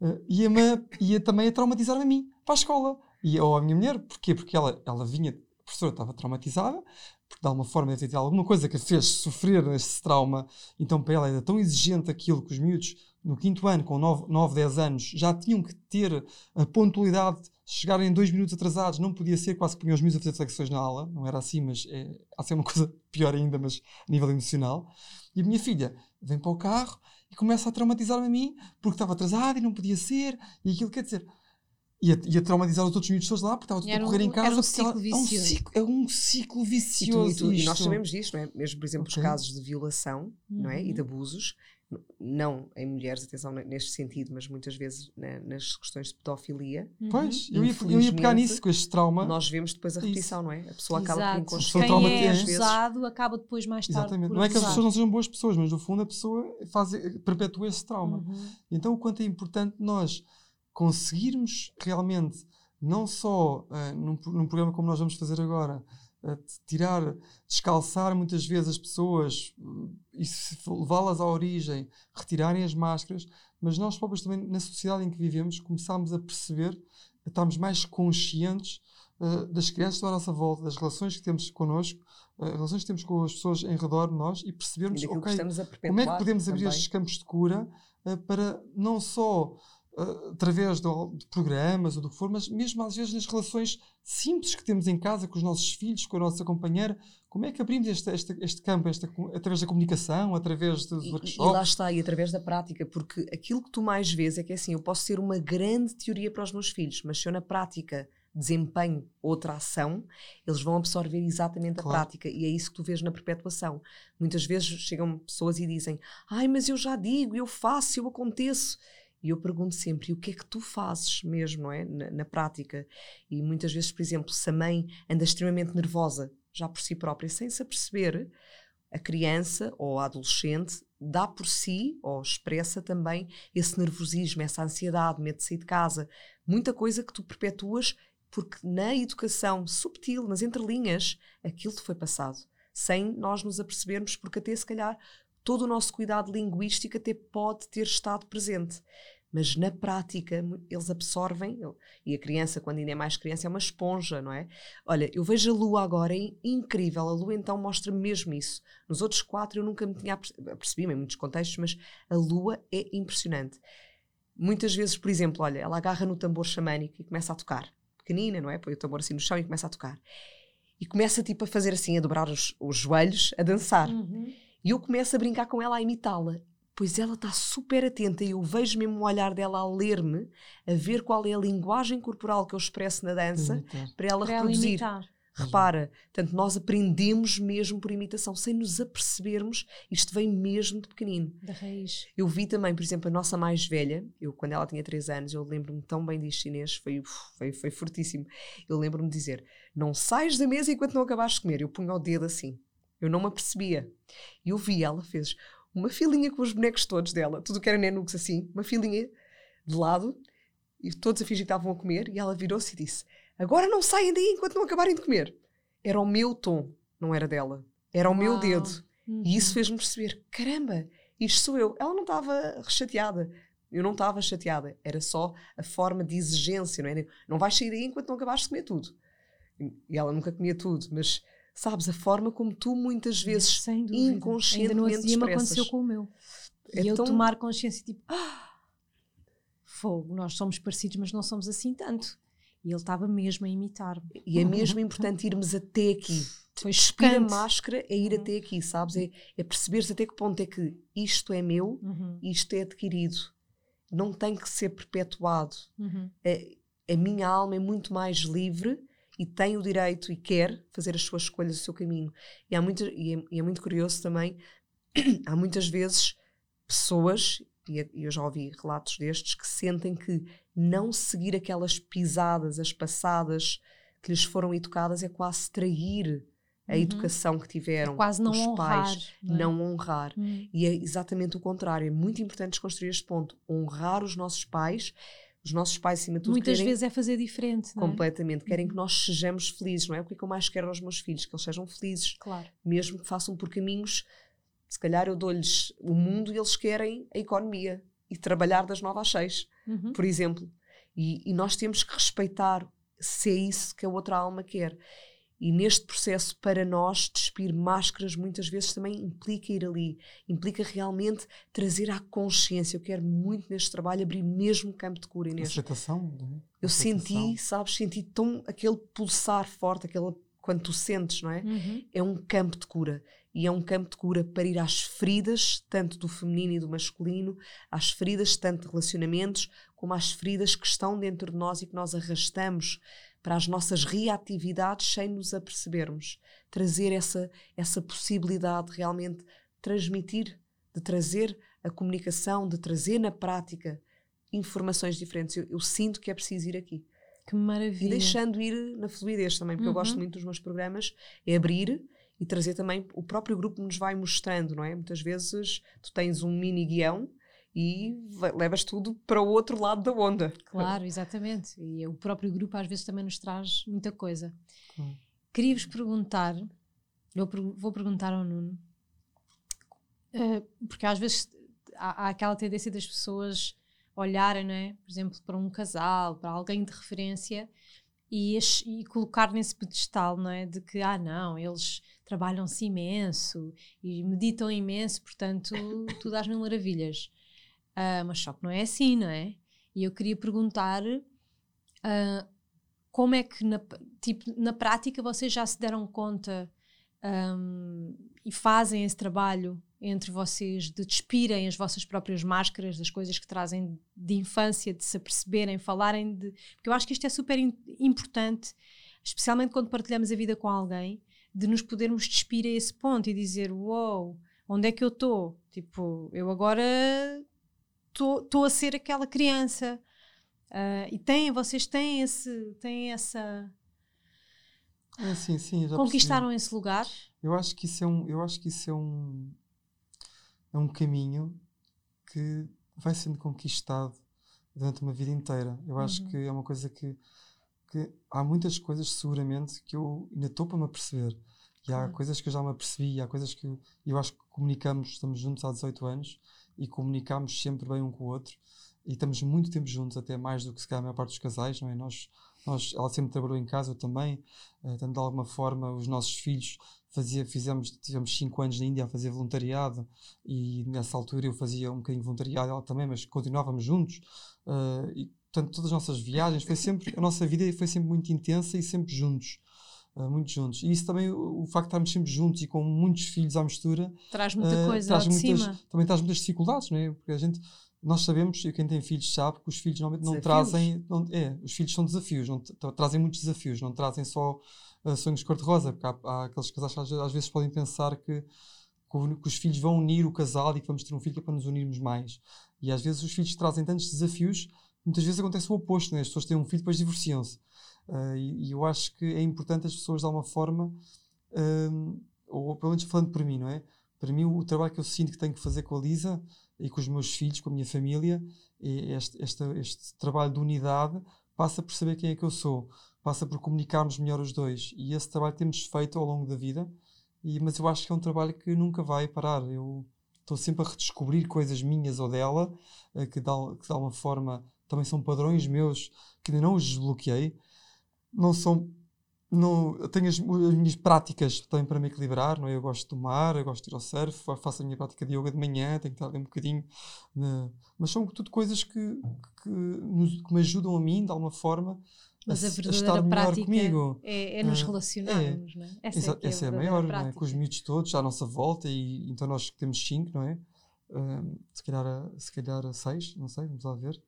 uh, ia-me ia também a traumatizar a mim para a escola. E, ou a minha mulher, porquê? Porque ela, ela vinha, a professora estava traumatizada, porque de alguma forma deve ter alguma coisa que a fez sofrer esse trauma, então para ela era tão exigente aquilo que os miúdos no quinto ano, com 9, 9 10 anos, já tinham que ter a pontualidade, chegarem dois minutos atrasados, não podia ser, quase que punham os miúdos a fazer flexões na aula, não era assim, mas é, há ser uma coisa pior ainda, mas a nível emocional. E a minha filha vem para o carro e começa a traumatizar-me a mim, porque estava atrasada e não podia ser, e aquilo quer dizer, ia, ia traumatizar os outros miúdos todos lá, porque estava tudo a correr um, em casa. Era um ciclo ela, vicioso. É um ciclo, é um ciclo vicioso. E, tu, e, tu, e nós sabemos disto, não é? Mesmo, por exemplo, okay. os casos de violação uhum. não é? e de abusos, não em mulheres, atenção neste sentido, mas muitas vezes na, nas questões de pedofilia. Uhum. Pois, eu ia, eu ia pegar nisso, com este trauma. Nós vemos depois a repetição, não é? A pessoa Exato. acaba por inconsciente. Quem é abusado acaba depois mais tarde Exatamente. por Não é que as pessoas não sejam boas pessoas, mas no fundo a pessoa faz, perpetua esse trauma. Uhum. Então o quanto é importante nós conseguirmos realmente não só uh, num, num, programa como nós vamos fazer agora, tirar, descalçar muitas vezes as pessoas uh, e levá-las à origem, retirarem as máscaras, mas nós próprios também, na sociedade em que vivemos, começamos a perceber, a estarmos mais conscientes das crianças à nossa volta, das relações que temos connosco, as relações que temos com as pessoas em redor de nós e percebermos, e ok, como é que podemos abrir também. estes campos de cura para não só Uh, através de, de, programas ou do que for, mas mesmo às vezes nas relações simples que temos em casa com os nossos filhos, com a nossa companheira, como é que abrimos este, este, este campo esta, através da comunicação, através dos e, workshops? E lá está, e através da prática, porque aquilo que tu mais vês é que assim, eu posso ter uma grande teoria para os meus filhos, mas se eu na prática desempenho outra ação, eles vão absorver exatamente a Claro. prática. E é isso que tu vês na perpetuação. Muitas vezes chegam pessoas e dizem: Ai, mas eu já digo, eu faço, eu aconteço. E eu pergunto sempre: o que é que tu fazes mesmo, não é? Na, na prática. E muitas vezes, por exemplo, se a mãe anda extremamente nervosa, já por si própria, sem se aperceber, a criança ou a adolescente dá por si ou expressa também esse nervosismo, essa ansiedade, medo de sair de casa. Muita coisa que tu perpetuas porque na educação subtil, nas entrelinhas, aquilo te foi passado. Sem nós nos apercebermos, porque até se calhar todo o nosso cuidado linguístico até pode ter estado presente. Mas na prática eles absorvem, e a criança, quando ainda é mais criança, é uma esponja, não é? Olha, eu vejo a lua agora, é incrível. A lua então mostra mesmo isso. Nos outros quatro eu nunca me tinha apercebido, em muitos contextos, mas a lua é impressionante. Muitas vezes, por exemplo, olha, ela agarra no tambor xamânico e começa a tocar. Pequenina, não é? Põe o tambor assim no chão e começa a tocar. E começa tipo a fazer assim, a dobrar os, os joelhos, a dançar. Uhum. E eu começo a brincar com ela, a imitá-la. Pois ela está super atenta e eu vejo mesmo o olhar dela a ler-me, a ver qual é a linguagem corporal que eu expresso na dança, Imitar. para ela Para ela reproduzir. imitar. Repara, tanto nós aprendemos mesmo por imitação, sem nos apercebermos, isto vem mesmo de pequenino. Da raiz. Eu vi também, por exemplo, a nossa mais velha, eu quando ela tinha 3 anos, eu lembro-me tão bem disto chinês, foi, foi, foi fortíssimo. Eu lembro-me de dizer: Não sais da mesa enquanto não acabaste de comer. Eu punha o dedo assim. Eu não me apercebia. E eu vi, ela fez uma filinha com os bonecos todos dela, tudo que era nenuks assim, uma filinha de lado, e todos a fingir que estavam a comer, e ela virou-se e disse: Agora não saem daí enquanto não acabarem de comer. Era o meu tom, não era dela. Era o meu Uau. dedo. Uhum. E isso fez-me perceber: caramba, isto sou eu. Ela não estava chateada. Eu não estava chateada. Era só a forma de exigência, não é? Não vais sair daí enquanto não acabaste de comer tudo. E ela nunca comia tudo, mas sabes, a forma como tu muitas vezes Sem dúvida. Ainda no inconscientemente outro dia me aconteceu com o meu. É e eu tão- tomar consciência, tipo, ah, fogo, nós somos parecidos, mas não somos assim tanto. E ele estava mesmo a imitar-me. E é mesmo importante irmos até aqui. Foi Despir a máscara é ir até aqui, sabes? É, é perceberes até que ponto é que isto é meu, Uhum, isto é adquirido. Não tem que ser perpetuado. uhum. A, a minha alma é muito mais livre e tem o direito e quer fazer as suas escolhas, o seu caminho. E, há muita, e, é, e é muito curioso também, há muitas vezes pessoas, e eu já ouvi relatos destes, que sentem que não seguir aquelas pisadas, as passadas que lhes foram educadas é quase trair a uhum. educação que tiveram, é quase não os honrar, pais, não, é? não honrar. Uhum. E é exatamente o contrário. É muito importante desconstruir este ponto. Honrar os nossos pais, os nossos pais, acima de tudo, Muitas querem, vezes é fazer diferente. É? completamente. Querem que uhum. nós sejamos felizes, não é? O que é que eu mais quero aos meus filhos? Que eles sejam felizes. Claro. Mesmo que façam por caminhos. Se calhar eu dou-lhes o mundo e eles querem a economia e trabalhar das nove às seis, uhum. por exemplo. E, e nós temos que respeitar se é isso que a outra alma quer. E neste processo, para nós, despir máscaras muitas vezes também implica ir ali, implica realmente trazer à consciência. Eu quero muito neste trabalho abrir mesmo campo de cura. Inês. Aceitação. É? Eu senti, sabes, senti tão aquele pulsar forte, aquela, quando tu sentes, não é? Uhum. É um campo de cura. E é um campo de cura para ir às feridas, tanto do feminino e do masculino, às feridas tanto de relacionamentos, como às feridas que estão dentro de nós e que nós arrastamos para as nossas reatividades sem nos apercebermos. Trazer essa, essa possibilidade de realmente transmitir, de trazer a comunicação, de trazer na prática informações diferentes. Eu, eu sinto que é preciso ir aqui. Que maravilha. E deixando ir na fluidez também, porque uhum. eu gosto uhum. muito dos meus programas, é abrir e trazer também, o próprio grupo nos vai mostrando, não é? Muitas vezes tu tens um mini guião e levas tudo para o outro lado da onda. Claro, exatamente. E o próprio grupo às vezes também nos traz muita coisa. Hum. Queria-vos perguntar, eu vou perguntar ao Nuno, uh, porque às vezes há, aquela tendência das pessoas olharem, não é? por exemplo, para um casal, para alguém de referência e, e colocar nesse pedestal, não é? De que, ah, não, eles trabalham-se imenso e meditam imenso, portanto, tudo às mil maravilhas. Uh, mas só que não é assim, não é? E eu queria perguntar uh, como é que na, tipo, na prática vocês já se deram conta um, e fazem esse trabalho entre vocês de despirem as vossas próprias máscaras das coisas que trazem de infância, de se aperceberem, falarem de. Porque eu acho que isto é super importante, especialmente quando partilhamos a vida com alguém, de nos podermos despir a esse ponto e dizer: Uou, wow, onde é que eu estou? Tipo, eu agora estou a ser aquela criança. Uh, e têm, vocês têm, esse, têm essa. É, sim, sim, Conquistaram percebi. esse lugar? Eu acho que isso é um, eu acho que isso é um, é um caminho que vai sendo conquistado durante uma vida inteira. Eu acho uhum. que é uma coisa que, que há muitas coisas seguramente que eu ainda estou para me aperceber. E há uhum. coisas que eu já me apercebi, há coisas que eu acho que comunicamos, estamos juntos há 18 anos e comunicamos sempre bem um com o outro e estamos muito tempo juntos, até mais do que se calhar a maior parte dos casais, não é? Nós, nós, ela sempre trabalhou em casa, eu também, uh, de alguma forma os nossos filhos fazia, fizemos, tivemos 5 anos na Índia a fazer voluntariado e nessa altura eu fazia um bocadinho de voluntariado, ela também, mas continuávamos juntos uh, e portanto todas as nossas viagens, foi sempre, a nossa vida foi sempre muito intensa e sempre juntos. Uh, muito juntos. E isso também, o, o, facto de estarmos sempre juntos e com muitos filhos à mistura, traz muita uh, coisa traz muitas, cima. Também traz muitas dificuldades, não é? Porque a gente, nós sabemos, e quem tem filhos sabe, que os filhos normalmente não desafios. trazem. Não, é, os filhos são desafios, não, trazem muitos desafios, não trazem só uh, sonhos cor-de-rosa, porque há, há, aqueles casais que às, às vezes podem pensar que, que, os filhos vão unir o casal e que vamos ter um filho que é para nos unirmos mais. E às vezes os filhos trazem tantos desafios, muitas vezes acontece o oposto, né? as pessoas têm um filho e depois divorciam-se. Uh, e, e, eu acho que é importante as pessoas, de alguma forma, ou pelo menos falando por mim, não é? Para mim, o, trabalho que eu sinto que tenho que fazer com a Lisa e com os meus filhos, com a minha família, é este, este, este trabalho de unidade passa por saber quem é que eu sou, passa por comunicarmos melhor os dois. E esse trabalho temos feito ao longo da vida, e, mas eu acho que é um trabalho que nunca vai parar. Eu estou sempre a redescobrir coisas minhas ou dela, uh, que, de, que de alguma forma também são padrões meus que ainda não os desbloqueei não são. Não, eu tenho as, as, minhas práticas também para me equilibrar, não é? Eu gosto de tomar, eu gosto de ir ao surf, faço a minha prática de yoga de manhã, tenho que estar ali um bocadinho. Né? Mas são tudo coisas que, que, nos, que me ajudam a mim, de alguma forma, mas a, a verdadeira prática comigo. É, é nos ah, relacionarmos, é, não é? Essa, é, é essa é, a maior, não é? com os miúdos todos à nossa volta, e então nós temos cinco, não é? Uh, se, calhar se calhar seis, não sei, vamos lá ver.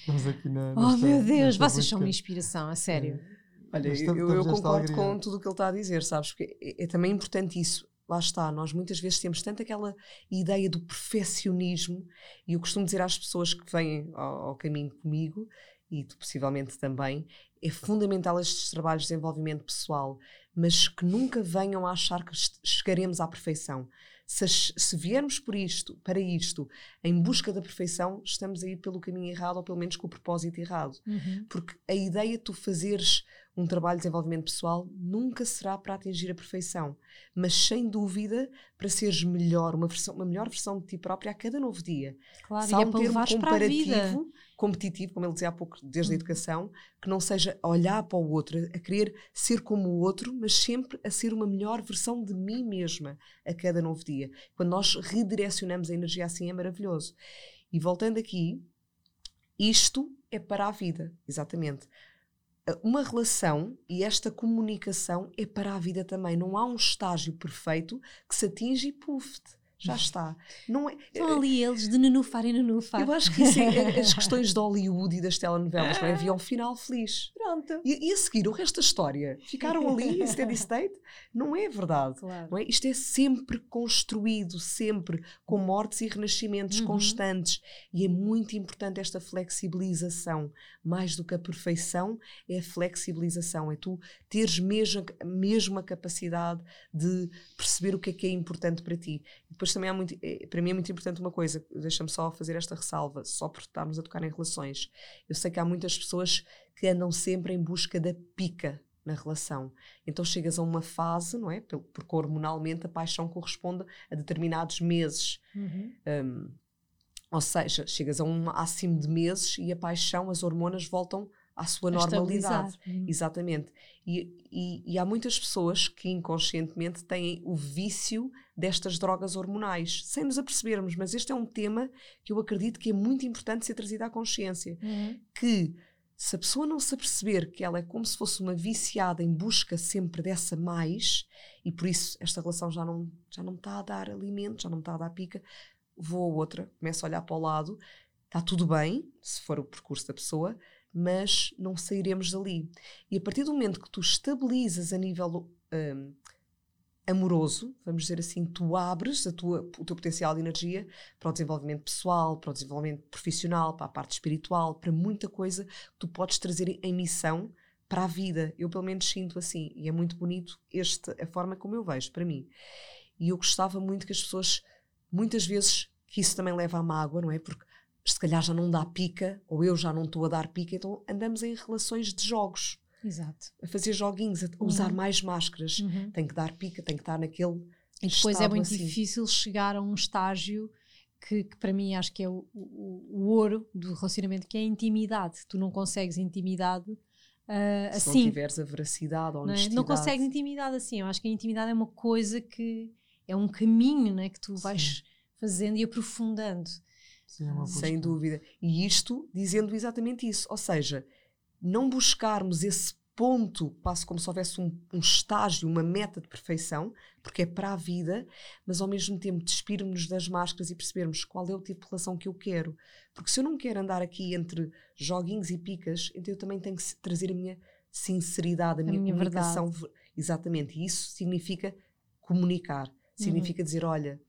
Estamos aqui na. Oh meu Deus, vocês são uma inspiração, a sério. É. Olha, eu, eu concordo com tudo o que ele está a dizer, sabes? Porque é, é, também importante isso. lá está, nós muitas vezes temos tanto aquela ideia do perfeccionismo, e eu costumo dizer às pessoas que vêm ao, ao caminho comigo, e tu possivelmente também, é fundamental estes trabalhos de desenvolvimento pessoal, mas que nunca venham a achar que chegaremos à perfeição. Se, se, viermos por isto, para isto, em busca da perfeição, estamos a ir pelo caminho errado, ou pelo menos com o propósito errado. Uhum. Porque a ideia de tu fazeres um trabalho de desenvolvimento pessoal nunca será para atingir a perfeição, mas sem dúvida para seres melhor, uma, versão, uma melhor versão de ti própria a cada novo dia. Claro, Se há é um termo vida. comparativo, competitivo, como ele dizia há pouco, desde a Hum. educação, que não seja olhar para o outro, a querer ser como o outro, mas sempre a ser uma melhor versão de mim mesma a cada novo dia. Quando nós redirecionamos a energia assim é maravilhoso. E voltando aqui, isto é para a vida, exatamente. Uma relação e esta comunicação é para a vida também. Não há um estágio perfeito que se atinge e puf, já está. Não é, Estão ali eles de nenufar e nenufar. eu acho que isso é, as questões de Hollywood e das telenovelas, não é? Havia um final feliz. Pronto. E, e a seguir, o resto da história? Ficaram ali em steady state? Não é verdade. Claro. Não é? Isto é sempre construído, sempre com mortes e renascimentos Uhum. constantes. E é muito importante esta flexibilização. Mais do que a perfeição, é a flexibilização. É tu teres mesmo, mesmo a capacidade de perceber o que é que é importante para ti. E depois também há muito, é, para mim é muito importante uma coisa, deixa-me só fazer esta ressalva, só por estarmos a tocar em relações. Eu sei que há muitas pessoas que andam sempre em busca da pica na relação. Então chegas a uma fase, não é? Porque hormonalmente a paixão corresponde a determinados meses. Uhum. Hum, ou seja, chegas a um máximo de meses e a paixão, as hormonas voltam à sua A normalidade. Uhum. Exatamente. E, e- e há muitas pessoas que inconscientemente têm o vício destas drogas hormonais, sem nos apercebermos, mas este é um tema que eu acredito que é muito importante ser trazido à consciência Uhum. que se a pessoa não se aperceber que ela é como se fosse uma viciada em busca sempre dessa mais, e por isso esta relação já não, já não está a dar alimento, já não está a dar pica, vou a outra, começo a olhar para o lado, está tudo bem, se for o percurso da pessoa, mas não sairemos dali. E a partir do momento que tu estabilizas a nível hum, amoroso, vamos dizer assim, tu abres tua, o teu potencial de energia para o desenvolvimento pessoal, para o desenvolvimento profissional, para a parte espiritual, para muita coisa que tu podes trazer em missão para a vida. Eu pelo menos sinto assim, e é muito bonito este, a forma como eu vejo para mim. E eu gostava muito que as pessoas, muitas vezes, que isso também leva à mágoa, não é? Porque se calhar já não dá pica, ou eu já não estou a dar pica, então andamos em relações de jogos, Exato. a fazer joguinhos, a usar Uhum. mais máscaras. Uhum. Tem que dar pica, tem que estar naquele. E depois é muito assim. difícil chegar a um estágio que, que para mim acho que é o, o- o ouro do relacionamento, que é a intimidade. Tu não consegues intimidade ah, Se não assim. tiveres a veracidade, a não, é? honestidade. não consegues intimidade assim. Eu acho que a intimidade é uma coisa que é um caminho né, que tu vais fazendo e aprofundando. Sim, é boa Sem dúvida. E isto dizendo exatamente isso. Ou seja, não buscarmos esse ponto, quase como se houvesse um, um estágio, uma meta de perfeição, porque é para a vida, mas ao mesmo tempo despirmos das máscaras e percebermos qual é o tipo de relação que eu quero. Porque se eu não quero andar aqui entre joguinhos e picas, então eu também tenho que trazer a minha sinceridade, a, minha, minha comunicação. ver- Exatamente. E isso significa comunicar. Significa dizer, olha,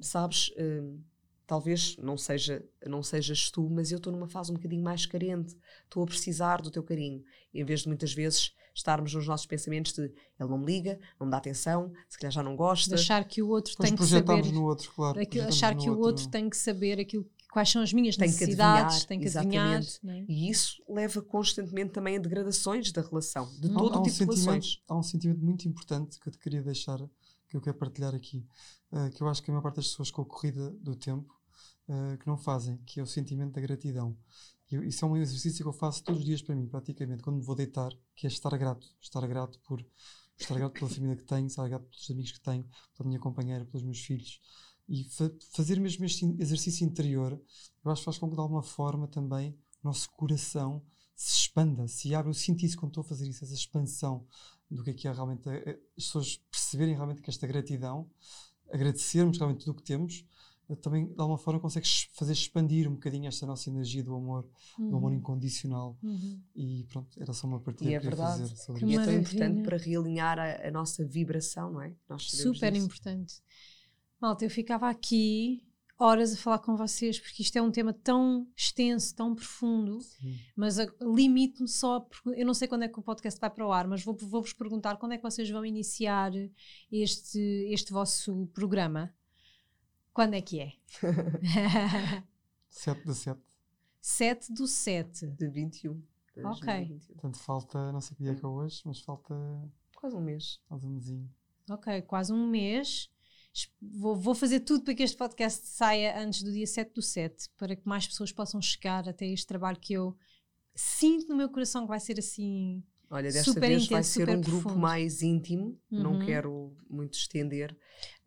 sabes, hum, talvez não seja não sejas tu, mas eu estou numa fase um bocadinho mais carente, estou a precisar do teu carinho, em vez de muitas vezes estarmos nos nossos pensamentos de ele não me liga, não me dá atenção, se calhar já não gosta. achar que o outro Depois tem que saber. no outro, claro. aquilo- achar no que o outro tem que saber aquilo, quais são as minhas Tem que necessidades, adivinhar, tem que adivinhar. exatamente. é? E isso leva constantemente também a degradações da relação, de Hum. todo há, um tipo de sentimento, relações. há um sentimento muito importante que eu te queria deixar, que eu quero partilhar aqui, eh, que eu acho que a maior parte das pessoas com a corrida do tempo eh, que não fazem, que é o sentimento da gratidão. Eu- isso é um exercício que eu faço todos os dias para mim, praticamente, quando me vou deitar, que é estar grato. Estar grato por estar grato pela família que tenho, estar grato pelos amigos que tenho, pela minha companheira, pelos meus filhos. E fa- fazer mesmo este exercício interior, eu acho que faz com que de alguma forma também o nosso coração se expanda, se abra. Eu sinto isso quando estou a fazer isso, essa expansão do que é que é realmente a- a- as pessoas perceberem realmente que esta gratidão, agradecermos realmente tudo o que temos, também de alguma forma consegues fazer expandir um bocadinho esta nossa energia do amor, do amor incondicional. Uhum. E pronto, era só uma partilha E é que queria verdade. fazer sobre Que E é tão importante para realinhar a, a nossa vibração, não é? Super disso. importante. Malta, eu ficava aqui horas a falar com vocês, porque isto é um tema tão extenso, tão profundo, Sim. mas limito-me só. a Eu não sei quando é que o podcast vai para o ar, mas vou- vou-vos perguntar quando é que vocês vão iniciar este, este vosso programa. Quando é que é? 7 de 7. 7 do 7. De 21. de Ok. 2021. Portanto, falta, não sei que dia é que é hoje, mas falta Quase um mês. quase um mesinho. Ok, quase um mês. Vou, vou fazer tudo para que este podcast saia antes do dia 7 do 7, para que mais pessoas possam chegar até este trabalho que eu sinto no meu coração que vai ser assim. Olha, desta Super vez vai intenso, ser super um grupo profundo. mais íntimo, não Uhum. quero muito estender.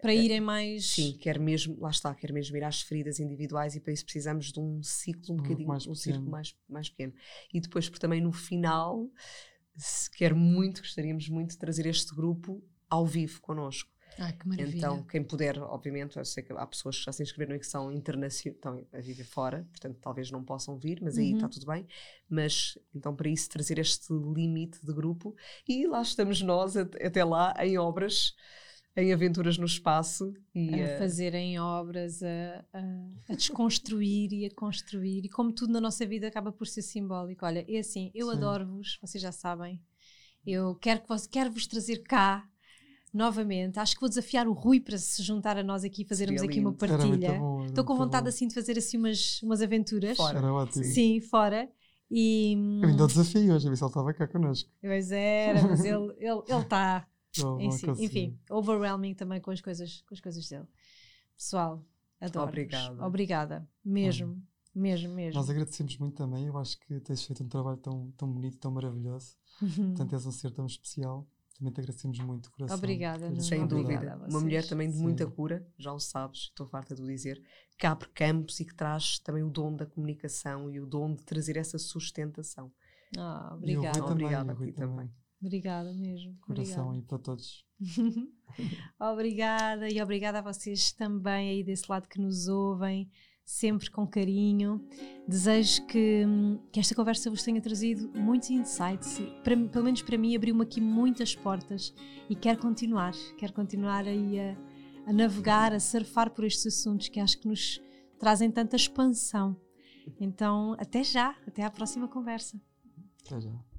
Para irem mais. Sim, quero mesmo, lá está, quero mesmo ir às feridas individuais e para isso precisamos de um ciclo um grupo bocadinho, mais um círculo pequeno. mais, mais pequeno. E depois, porque também no final, se quero muito, gostaríamos muito de trazer este grupo ao vivo connosco. Ai, que maravilha. Então, quem puder, obviamente, eu sei que há pessoas que já se inscreveram e que são internacionais, estão a viver fora, portanto, talvez não possam vir, mas aí Uhum. está tudo bem. Mas, então, para isso, trazer este limite de grupo e lá estamos nós, at- até lá, em obras, em aventuras no espaço e a eh, fazerem obras, a, a- a desconstruir e a construir. E como tudo na nossa vida acaba por ser simbólico. Olha, é assim, eu adoro-vos, vocês já sabem. Eu quero, que vos, quero vos trazer cá novamente. Acho que vou desafiar o Rui para se juntar a nós aqui e fazermos Seria aqui uma lindo. Muito partilha. bom. Estou com vontade bom. assim de fazer assim umas, umas aventuras. Fora. Era ótimo. Sim, fora. E. Eu ainda o desafio hoje, a ver se ele estava cá connosco. Pois era, mas ele está. Ele, ele tá. Si. Enfim, overwhelming também com as coisas, com as coisas dele. Pessoal, adoro. Obrigada. Obrigada. Mesmo, mesmo, mesmo. Nós agradecemos muito também. Eu acho que tens feito um trabalho tão, tão bonito, tão maravilhoso. Uhum. Portanto, és um ser tão especial. Também te agradecemos muito, coração. Obrigada, Nuno. sem dúvida. Uma mulher também de Sim. muita cura, já o sabes, estou farta de o dizer, que abre campos e que traz também o dom da comunicação e o dom de trazer essa sustentação. Ah, obrigada. Também, Obrigada a Rui ti também. Obrigada mesmo. Coração Obrigada. aí para todos. obrigada e obrigada a vocês também aí desse lado que nos ouvem, sempre com carinho. Desejo que, que esta conversa vos tenha trazido muitos insights, para, pelo menos para mim abriu-me aqui muitas portas e quero continuar, quero continuar aí a, a navegar, a surfar por estes assuntos que acho que nos trazem tanta expansão. Então, até já, até à próxima conversa. Até já.